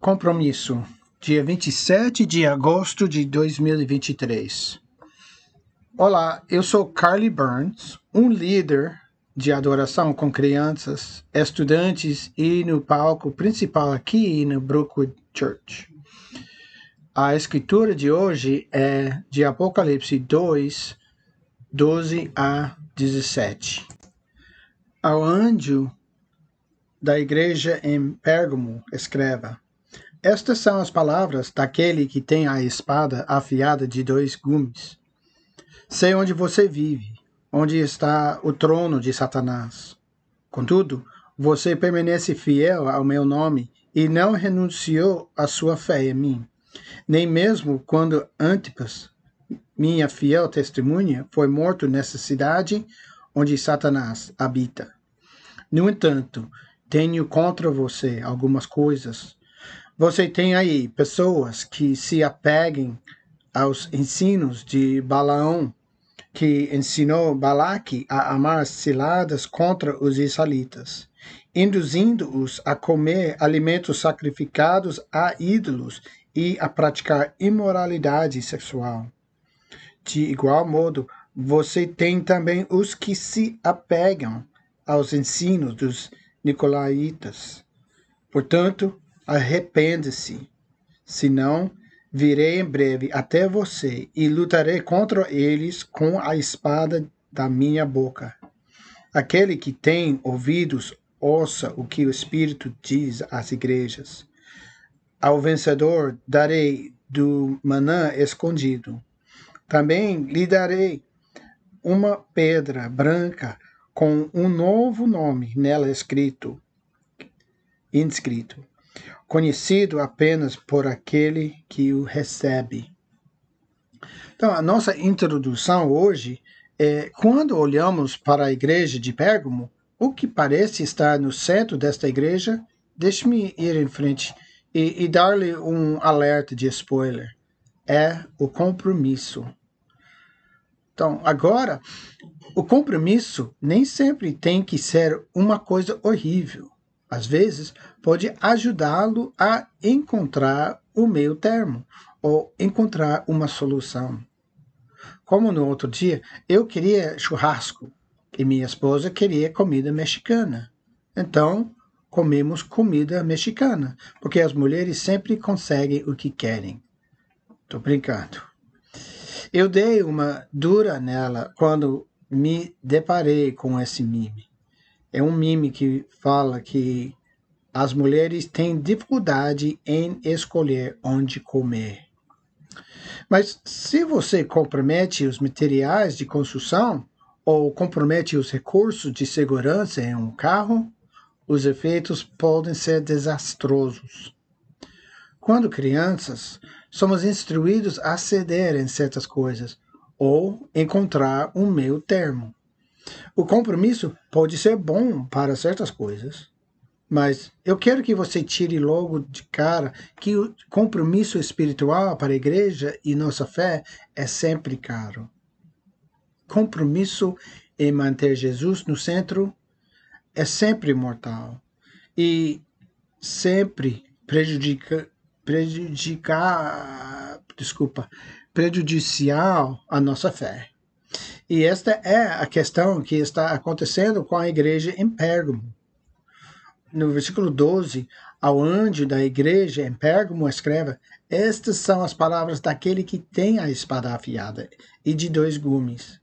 Compromisso, dia 27 de agosto de 2023. Olá, eu sou Carly Burns, um líder de adoração com crianças, estudantes e no palco principal aqui no Brookwood Church. A escritura de hoje é de Apocalipse 2, 12 a 17. Ao anjo da igreja em Pérgamo, escreva: Estas são as palavras daquele que tem a espada afiada de dois gumes. Sei onde você vive, onde está o trono de Satanás. Contudo, você permanece fiel ao meu nome e não renunciou à sua fé em mim, nem mesmo quando Antipas, minha fiel testemunha, foi morto nessa cidade onde Satanás habita. No entanto, tenho contra você algumas coisas. Você tem aí pessoas que se apeguem aos ensinos de Balaão, que ensinou Balaque a amar ciladas contra os israelitas, induzindo-os a comer alimentos sacrificados a ídolos e a praticar imoralidade sexual. De igual modo, você tem também os que se apegam aos ensinos dos Nicolaitas. Portanto, arrepende-se, senão virei em breve até você e lutarei contra eles com a espada da minha boca. Aquele que tem ouvidos, ouça o que o Espírito diz às igrejas. Ao vencedor darei do manã escondido. Também lhe darei uma pedra branca com um novo nome nela escrito, inscrito, conhecido apenas por aquele que o recebe. Então, a nossa introdução hoje é quando olhamos para a igreja de Pérgamo, o que parece estar no centro desta igreja, deixe-me ir em frente e, e dar-lhe um alerta de spoiler. É o compromisso. Então, agora, o compromisso nem sempre tem que ser uma coisa horrível. Às vezes, pode ajudá-lo a encontrar o meio termo ou encontrar uma solução. Como no outro dia, eu queria churrasco e minha esposa queria comida mexicana. Então, comemos comida mexicana, porque as mulheres sempre conseguem o que querem. Tô brincando. Eu dei uma dura nela quando me deparei com esse mime. É um mime que fala que as mulheres têm dificuldade em escolher onde comer. Mas se você compromete os materiais de construção ou compromete os recursos de segurança em um carro, os efeitos podem ser desastrosos. Quando crianças, somos instruídos a ceder em certas coisas ou encontrar um meio termo. O compromisso pode ser bom para certas coisas, mas eu quero que você tire logo de cara que o compromisso espiritual para a igreja e nossa fé é sempre caro. Compromisso em manter Jesus no centro é sempre mortal e sempre prejudica, prejudicar, desculpa, prejudicial à nossa fé. E esta é a questão que está acontecendo com a igreja em Pérgamo. No versículo 12, ao anjo da igreja em Pérgamo escreve: Estas são as palavras daquele que tem a espada afiada e de dois gumes.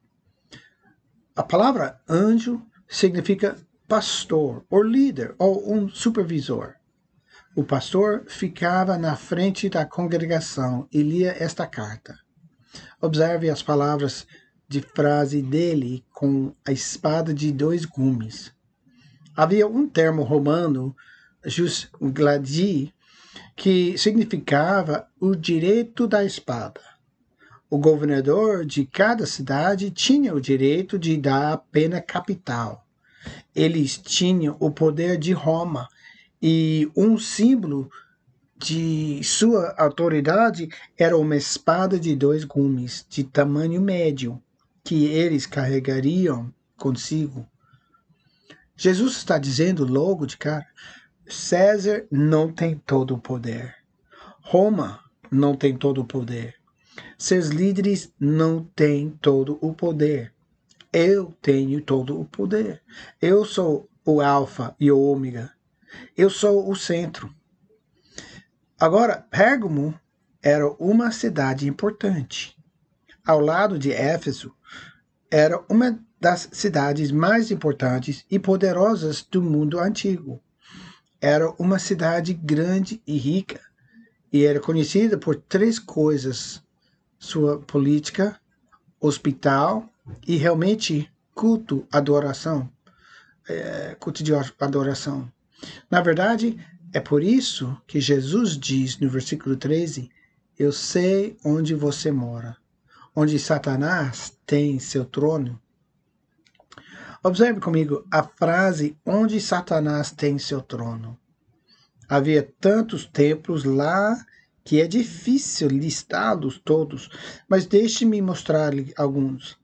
A palavra anjo significa pastor, ou líder, ou um supervisor. O pastor ficava na frente da congregação e lia esta carta. Observe as palavras de frase dele com a espada de dois gumes. Havia um termo romano, jus gladi, que significava o direito da espada. O governador de cada cidade tinha o direito de dar a pena capital. Eles tinham o poder de Roma e um símbolo de sua autoridade era uma espada de dois gumes, de tamanho médio, que eles carregariam consigo. Jesus está dizendo logo de cara: César não tem todo o poder. Roma não tem todo o poder. Seus líderes não têm todo o poder. Eu tenho todo o poder. Eu sou o Alfa e o Ômega. Eu sou o centro. Agora, Pérgamo era uma cidade importante. Ao lado de Éfeso, era uma das cidades mais importantes e poderosas do mundo antigo. Era uma cidade grande e rica, e era conhecida por três coisas: sua política, hospital e realmente culto, adoração. É, culto de adoração. Na verdade, é por isso que Jesus diz no versículo 13: Eu sei onde você mora, onde Satanás tem seu trono. Observe comigo a frase onde Satanás tem seu trono. Havia tantos templos lá que é difícil listá-los todos, mas deixe-me mostrar-lhe alguns.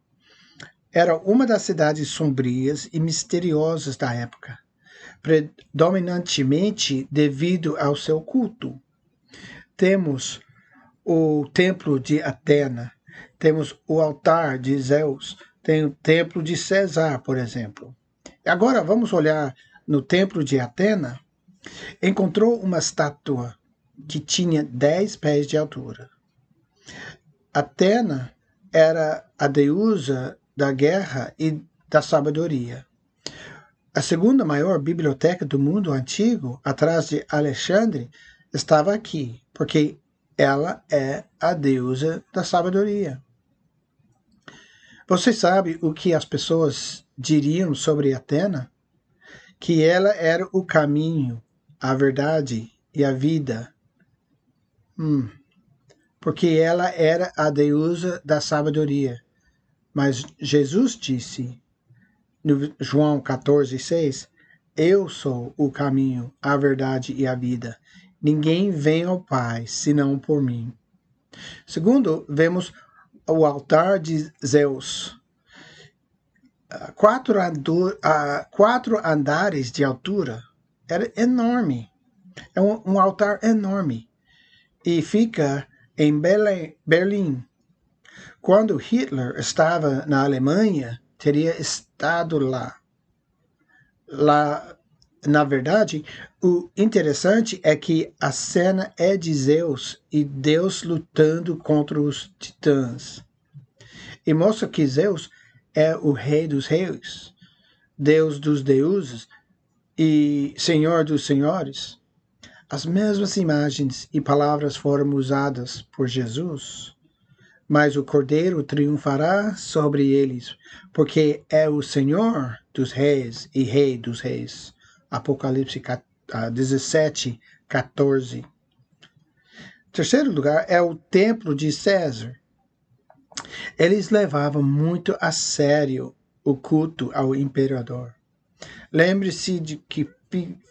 Era uma das cidades sombrias e misteriosas da época, predominantemente devido ao seu culto. Temos o templo de Atena, temos o altar de Zeus, tem o templo de César, por exemplo. Agora vamos olhar no templo de Atena. Encontrou uma estátua que tinha 10 pés de altura. Atena era a deusa da guerra e da sabedoria. A segunda maior biblioteca do mundo antigo, atrás de Alexandre, estava aqui, porque ela é a deusa da sabedoria. Você sabe o que as pessoas diriam sobre Atena? Que ela era o caminho, a verdade e a vida. Hum, porque ela era a deusa da sabedoria. Mas Jesus disse, no João 14, 6, Eu sou o caminho, a verdade e a vida. Ninguém vem ao Pai senão por mim. Segundo, vemos o altar de Zeus. Quatro, quatro andares de altura. Era enorme. É um, um altar enorme. E fica em Berlim, quando Hitler estava na Alemanha, teria estado lá. Lá, na verdade, o interessante é que a cena é de Zeus e Deus lutando contra os titãs. E mostra que Zeus é o rei dos reis, Deus dos deuses e Senhor dos senhores. As mesmas imagens e palavras foram usadas por Jesus mas o Cordeiro triunfará sobre eles, porque é o Senhor dos reis e Rei dos reis. Apocalipse 17, 14. Terceiro lugar é o templo de César. Eles levavam muito a sério o culto ao imperador. Lembre-se de que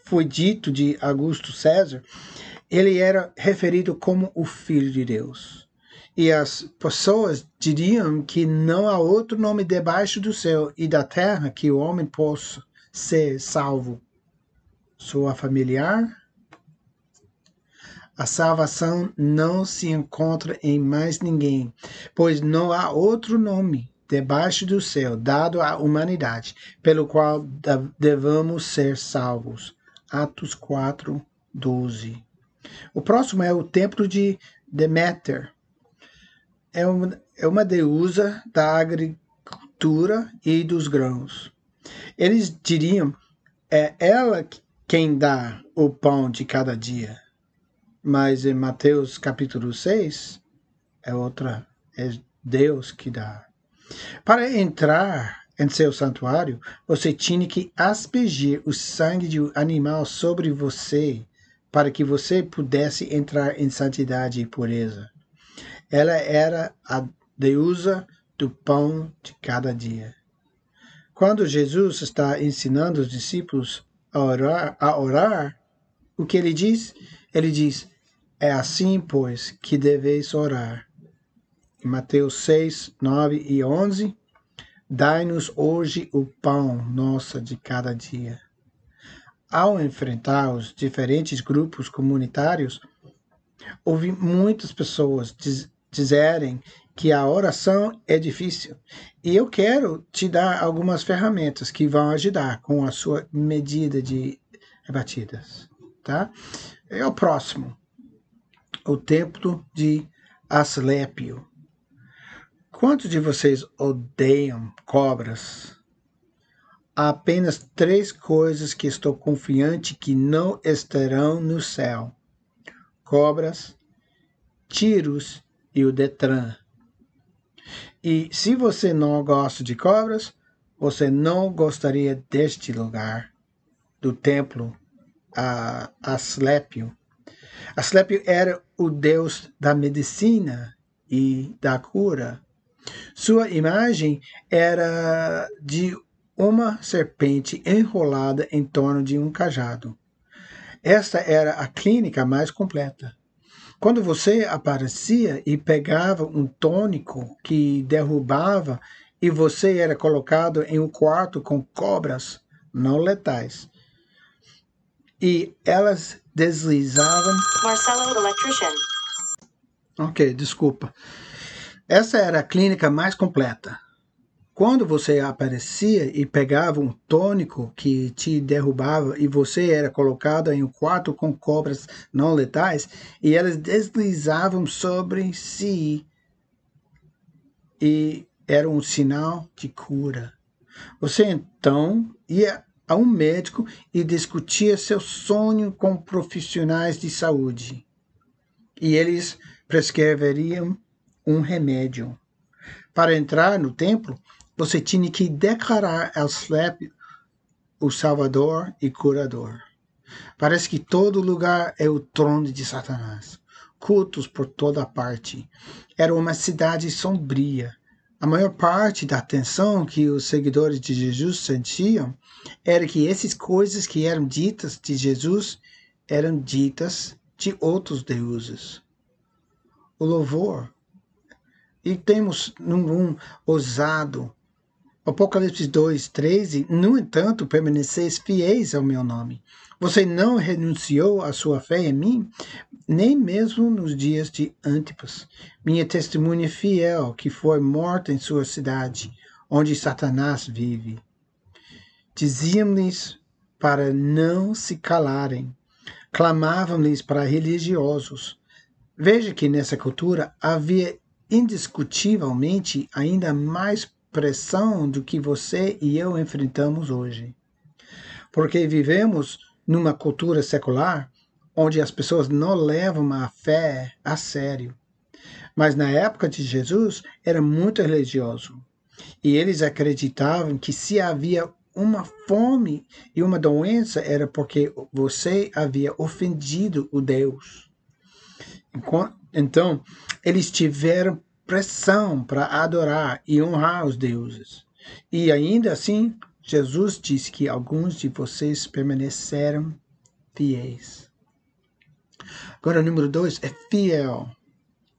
foi dito de Augusto César, ele era referido como o Filho de Deus. E as pessoas diriam que não há outro nome debaixo do céu e da terra que o homem possa ser salvo. Sua familiar? A salvação não se encontra em mais ninguém, pois não há outro nome debaixo do céu dado à humanidade pelo qual devamos ser salvos. Atos 4, 12. O próximo é o templo de Deméter é uma, é uma deusa da agricultura e dos grãos. Eles diriam, é ela quem dá o pão de cada dia. Mas em Mateus capítulo 6, é outra, é Deus que dá. Para entrar em seu santuário, você tinha que aspergir o sangue de um animal sobre você, para que você pudesse entrar em santidade e pureza. Ela era a deusa do pão de cada dia. Quando Jesus está ensinando os discípulos a orar, a orar, o que ele diz? Ele diz: É assim, pois, que deveis orar. Em Mateus 6, 9 e 11, Dai-nos hoje o pão nosso de cada dia. ao enfrentar os diferentes grupos comunitários, ouvi muitas pessoas diz, dizerem que a oração é difícil. E eu quero te dar algumas ferramentas que vão ajudar com a sua medida de rebatidas, tá? É o próximo. O templo de Asclépio. Quantos de vocês odeiam cobras? Há apenas três coisas que estou confiante que não estarão no céu: cobras, tiros e o Detran. E se você não gosta de cobras, você não gostaria deste lugar, do templo a Asclépio. Asclépio era o deus da medicina e da cura. Sua imagem era de uma serpente enrolada em torno de um cajado. Esta era a clínica mais completa. Quando você aparecia e pegava um tônico que derrubava e você era colocado em um quarto com cobras não letais e elas deslizavam. Marcelo Electrician. Ok, desculpa. Essa era a clínica mais completa. Quando você aparecia e pegava um tônico que te derrubava e você era colocado em um quarto com cobras não letais e elas deslizavam sobre si e era um sinal de cura. Você então ia a um médico e discutia seu sonho com profissionais de saúde. E eles prescreveriam um remédio. Para entrar no templo, você tinha que declarar ao Slap o Salvador e Curador. Parece que todo lugar é o trono de Satanás. Cultos por toda parte. Era uma cidade sombria. A maior parte da atenção que os seguidores de Jesus sentiam era que essas coisas que eram ditas de Jesus eram ditas de outros deuses. O louvor. E temos num um ousado Apocalipse 2, 13, no entanto, permaneceis fiéis ao meu nome. Você não renunciou à sua fé em mim, nem mesmo nos dias de Antipas, minha testemunha fiel, que foi morta em sua cidade, onde Satanás vive. Diziam-lhes para não se calarem, clamavam-lhes para religiosos. Veja que nessa cultura havia indiscutivelmente ainda mais pressão do que você e eu enfrentamos hoje. Porque vivemos numa cultura secular onde as pessoas não levam a fé a sério. Mas na época de Jesus era muito religioso. E eles acreditavam que se havia uma fome e uma doença era porque você havia ofendido o Deus. Então, eles tiveram pressão para adorar e honrar os deuses. E ainda assim, Jesus disse que alguns de vocês permaneceram fiéis. Agora, o número dois é fiel.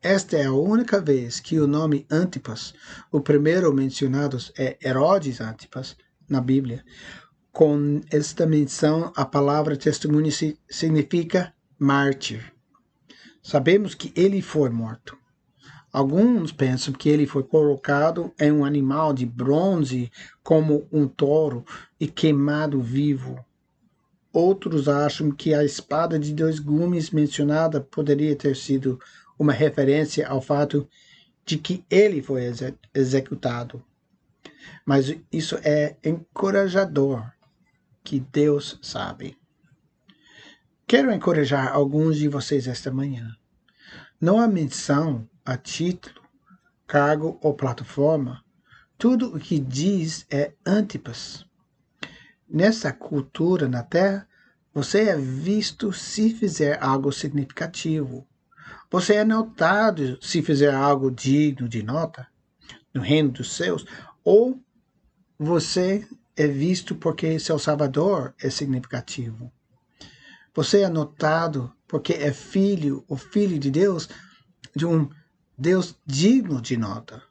Esta é a única vez que o nome Antipas, o primeiro mencionado é Herodes Antipas, na Bíblia. Com esta menção, a palavra testemunho significa mártir. Sabemos que ele foi morto. Alguns pensam que ele foi colocado em um animal de bronze, como um touro, e queimado vivo. Outros acham que a espada de dois gumes mencionada poderia ter sido uma referência ao fato de que ele foi executado. Mas isso é encorajador, que Deus sabe. Quero encorajar alguns de vocês esta manhã. Não há menção a título, cargo ou plataforma, tudo o que diz é Antipas. Nessa cultura na Terra, você é visto se fizer algo significativo. Você é notado se fizer algo digno de nota no reino dos céus, ou você é visto porque seu Salvador é significativo. Você é notado porque é filho ou filho de Deus de um Deus digno de nota.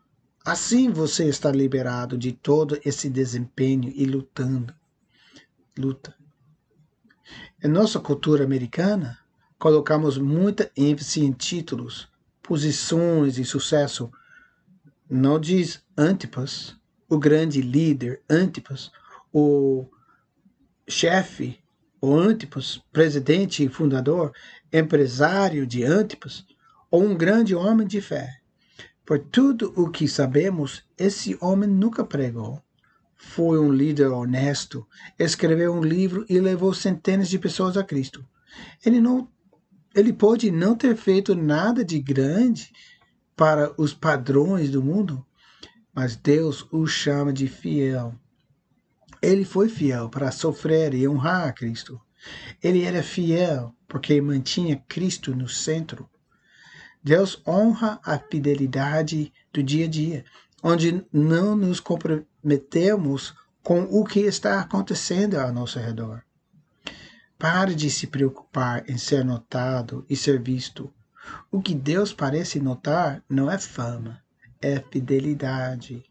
Assim você está liberado de todo esse desempenho e lutando. Luta. Em nossa cultura americana, colocamos muita ênfase em títulos, posições e sucesso. Não diz Antipas, o grande líder Antipas, o chefe, o Antipas, presidente e fundador, empresário de Antipas, ou um grande homem de fé. Por tudo o que sabemos, esse homem nunca pregou. Foi um líder honesto, escreveu um livro e levou centenas de pessoas a Cristo. Ele não ele pode não ter feito nada de grande para os padrões do mundo, mas Deus o chama de fiel. Ele foi fiel para sofrer e honrar a Cristo. Ele era fiel porque mantinha Cristo no centro. Deus honra a fidelidade do dia a dia, onde não nos comprometemos com o que está acontecendo ao nosso redor. Pare de se preocupar em ser notado e ser visto. O que Deus parece notar não é fama, é fidelidade.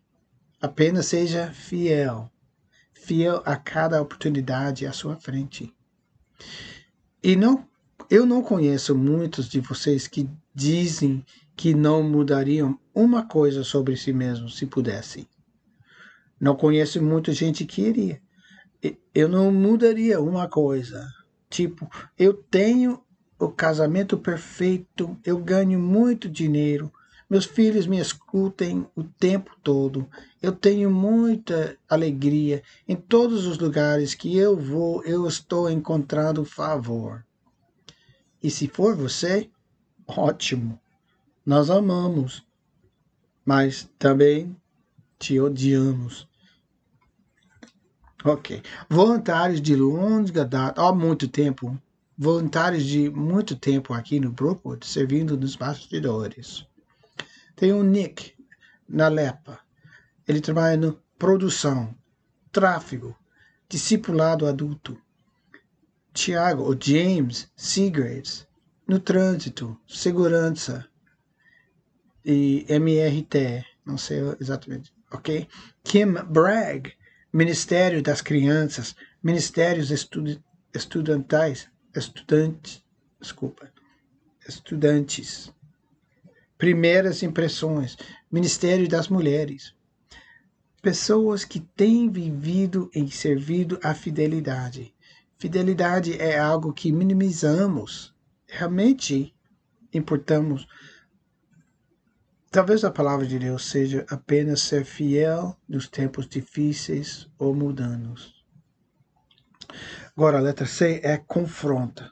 Apenas seja fiel, fiel a cada oportunidade à sua frente. E não, eu não conheço muitos de vocês que dizem que não mudariam uma coisa sobre si mesmos se pudessem. Não conheço muita gente que iria. Eu não mudaria uma coisa Tipo, eu tenho o casamento perfeito, eu ganho muito dinheiro, meus filhos me escutem o tempo todo, eu tenho muita alegria. Em todos os lugares que eu vou, eu estou encontrando favor. E se for você, ótimo, nós amamos, mas também te odiamos. Ok. Voluntários de longa data, há muito tempo, voluntários de muito tempo aqui no Brookwood, servindo nos bastidores. Tem o Nick, na Lepa. Ele trabalha no produção, tráfego, discipulado adulto. Tiago, ou James Seagraves, no trânsito, segurança e MRT, não sei exatamente, ok? Kim Bragg, Ministério das Crianças, Ministérios Estu Estudantais, Estudantes, desculpa, Estudantes, Primeiras Impressões, Ministério das Mulheres. Pessoas que têm vivido e servido a fidelidade. Fidelidade é algo que minimizamos. Realmente importamos Talvez a palavra de Deus seja apenas ser fiel nos tempos difíceis ou mudanos. Agora, a letra C é confronta.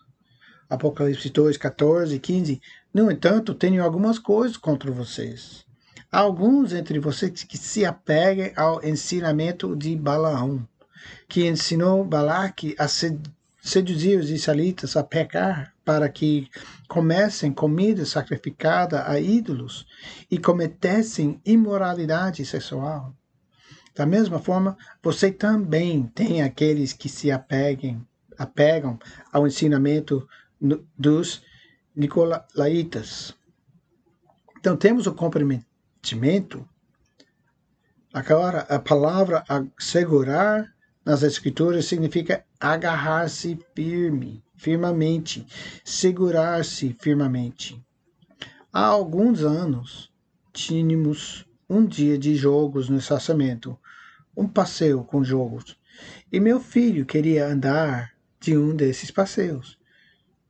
Apocalipse 2, 14 e 15. No entanto, tenho algumas coisas contra vocês. Há alguns entre vocês que se apeguem ao ensinamento de Balaão, que ensinou Balaque a seduzir os israelitas a pecar para que comessem comida sacrificada a ídolos e cometessem imoralidade sexual. Da mesma forma, você também tem aqueles que se apeguem, apegam ao ensinamento dos Nicolaitas. Então, temos o comprometimento. Agora, a palavra segurar nas Escrituras significa agarrar-se firme, firmemente, segurar-se firmemente. Há alguns anos, tínhamos um dia de jogos no estacionamento, um passeio com jogos, e meu filho queria andar de um desses passeios.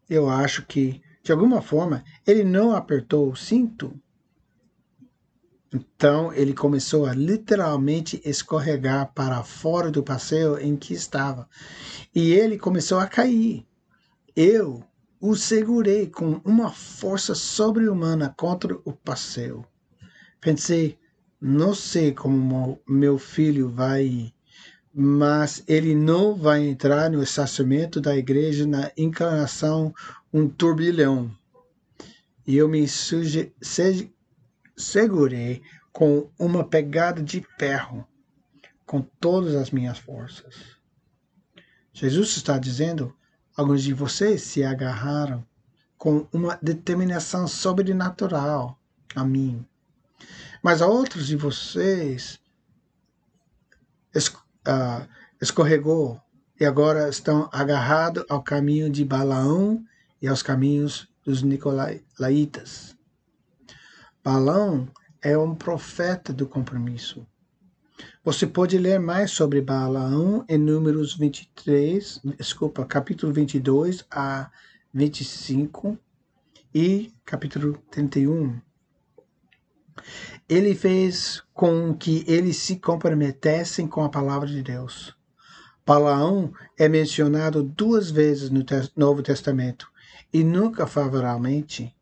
Eu acho que, de alguma forma, ele não apertou o cinto então ele começou a literalmente escorregar para fora do passeio em que estava. E ele começou a cair. Eu o segurei com uma força sobre-humana contra o passeio. Pensei, não sei como meu filho vai mas ele não vai entrar no estacionamento da igreja na encarnação um turbilhão. E eu me suje, segurei com uma pegada de ferro, com todas as minhas forças. Jesus está dizendo: alguns de vocês se agarraram com uma determinação sobrenatural a mim, mas a outros de vocês uh, escorregou e agora estão agarrados ao caminho de Balaão e aos caminhos dos Nicolaitas. Balaão é um profeta do compromisso. Você pode ler mais sobre Balaão em Números 23, desculpa, capítulo 22 a 25 e capítulo 31. Ele fez com que eles se comprometessem com a palavra de Deus. Balaão é mencionado duas vezes no Novo Testamento e nunca favoravelmente.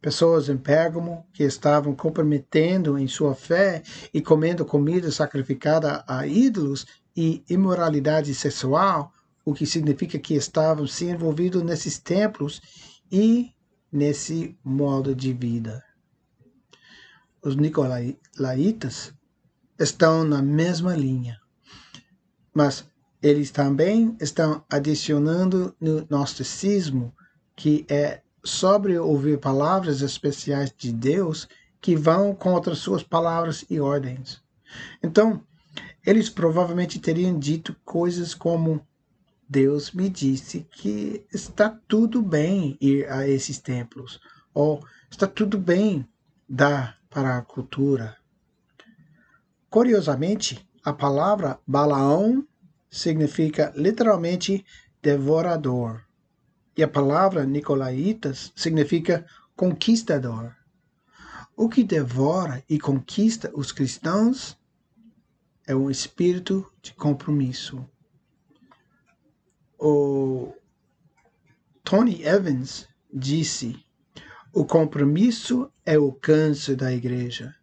Pessoas em Pérgamo que estavam comprometendo em sua fé e comendo comida sacrificada a ídolos e imoralidade sexual, o que significa que estavam se envolvidos nesses templos e nesse modo de vida. Os Nicolaitas estão na mesma linha, mas eles também estão adicionando no gnosticismo, que é sobre ouvir palavras especiais de Deus que vão contra suas palavras e ordens. Então, eles provavelmente teriam dito coisas como: Deus me disse que está tudo bem ir a esses templos, ou está tudo bem dar para a cultura. Curiosamente, a palavra Balaão significa literalmente devorador. E a palavra Nicolaitas significa conquistador. O que devora e conquista os cristãos é um espírito de compromisso. O Tony Evans disse: o compromisso é o câncer da igreja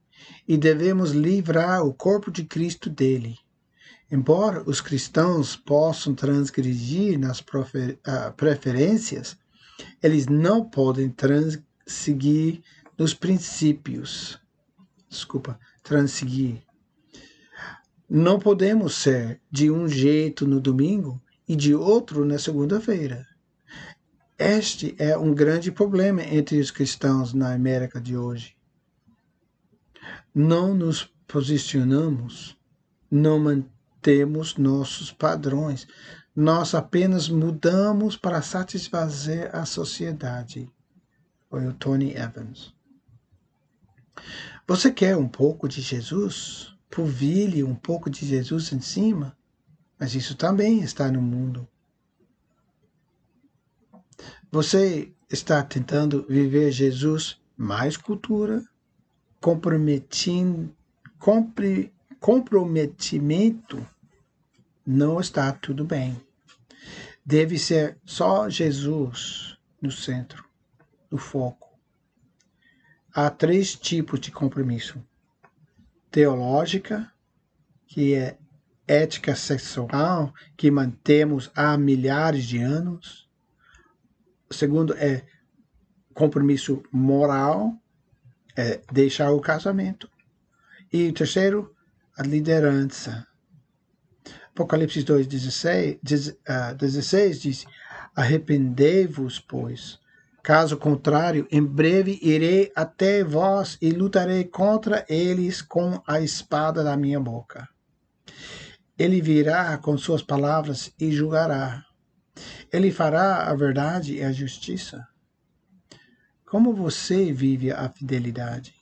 e devemos livrar o corpo de Cristo dele. Embora os cristãos possam transgredir nas ah, preferências, eles não podem transigir nos princípios. Desculpa, transigir. Não podemos ser de um jeito no domingo e de outro na segunda-feira. Este é um grande problema entre os cristãos na América de hoje. Não nos posicionamos, não temos nossos padrões. Nós apenas mudamos para satisfazer a sociedade. Foi o Tony Evans. Você quer um pouco de Jesus? Polvilhe um pouco de Jesus em cima? Mas isso também está no mundo. Você está tentando viver Jesus mais cultura, comprometimento, comprometimento não está tudo bem. Deve ser só Jesus no centro, no foco. Há três tipos de compromisso: teológica, que é ética sexual, que mantemos há milhares de anos. O segundo é compromisso moral, é deixar o casamento. E o terceiro, a liderança, Apocalipse 2, 16, 16 diz: Arrependei-vos, pois. Caso contrário, em breve irei até vós e lutarei contra eles com a espada da minha boca. Ele virá com suas palavras e julgará. Ele fará a verdade e a justiça. Como você vive a fidelidade?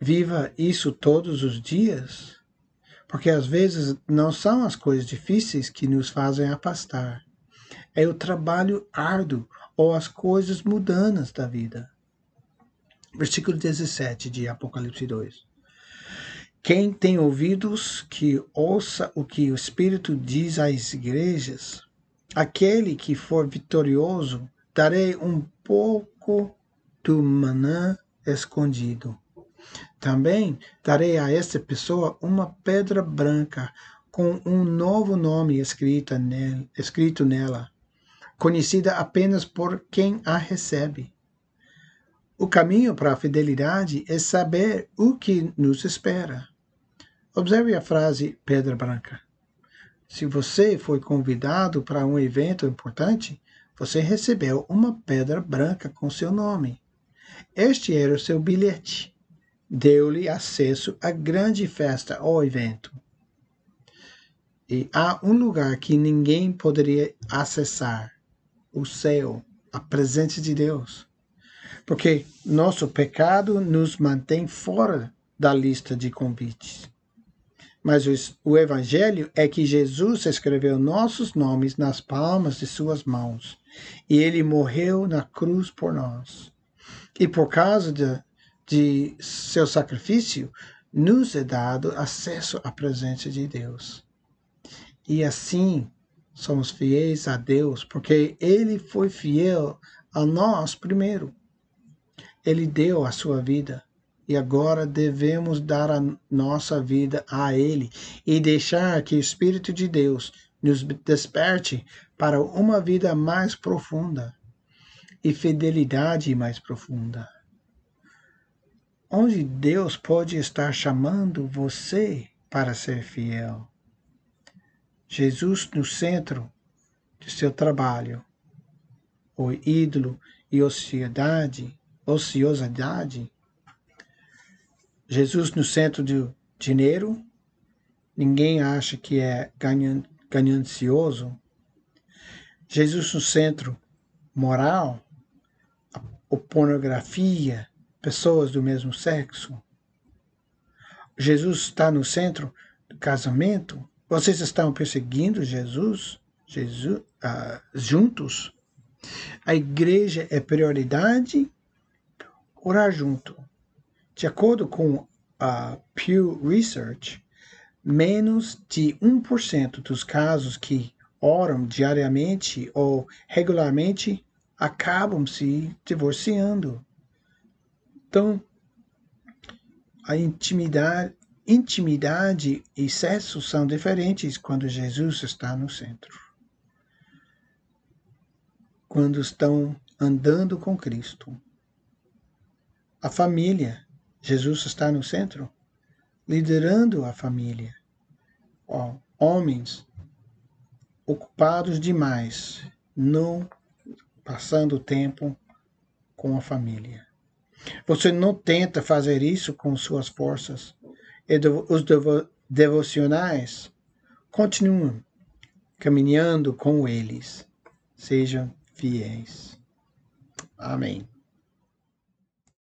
Viva isso todos os dias? Porque às vezes não são as coisas difíceis que nos fazem afastar. É o trabalho árduo ou as coisas mudanas da vida. Versículo 17 de Apocalipse 2. Quem tem ouvidos, que ouça o que o Espírito diz às igrejas. Aquele que for vitorioso, darei um pouco do manã escondido. Também darei a esta pessoa uma pedra branca com um novo nome escrito, nele, escrito nela, conhecida apenas por quem a recebe. O caminho para a fidelidade é saber o que nos espera. Observe a frase pedra branca. Se você foi convidado para um evento importante, você recebeu uma pedra branca com seu nome. Este era o seu bilhete deu-lhe acesso à grande festa ou evento. E há um lugar que ninguém poderia acessar: o céu, a presença de Deus. Porque nosso pecado nos mantém fora da lista de convites. Mas o Evangelho é que Jesus escreveu nossos nomes nas palmas de suas mãos e ele morreu na cruz por nós. E por causa de, de seu sacrifício, nos é dado acesso à presença de Deus. E assim somos fiéis a Deus, porque Ele foi fiel a nós primeiro. Ele deu a sua vida e agora devemos dar a nossa vida a Ele e deixar que o Espírito de Deus nos desperte para uma vida mais profunda e fidelidade mais profunda. Onde Deus pode estar chamando você para ser fiel. Jesus no centro de seu trabalho, o ídolo e ociosidade, ociosidade Jesus no centro do dinheiro, ninguém acha que é ganancioso. Jesus no centro moral, a pornografia, pessoas do mesmo sexo. Jesus está no centro do casamento. Vocês estão perseguindo Jesus, Jesus uh, juntos? A igreja é prioridade? Orar junto. De acordo com a Pew Research, menos de 1% dos casos que oram diariamente ou regularmente acabam se divorciando. Então, a intimidade, intimidade e sexo são diferentes quando Jesus está no centro. Quando estão andando com Cristo. A família Jesus está no centro, liderando a família. Homens ocupados demais, não passando tempo com a família. Você não tenta fazer isso com suas forças. E os devo devocionais continuam caminhando com eles. Sejam fiéis. Amém.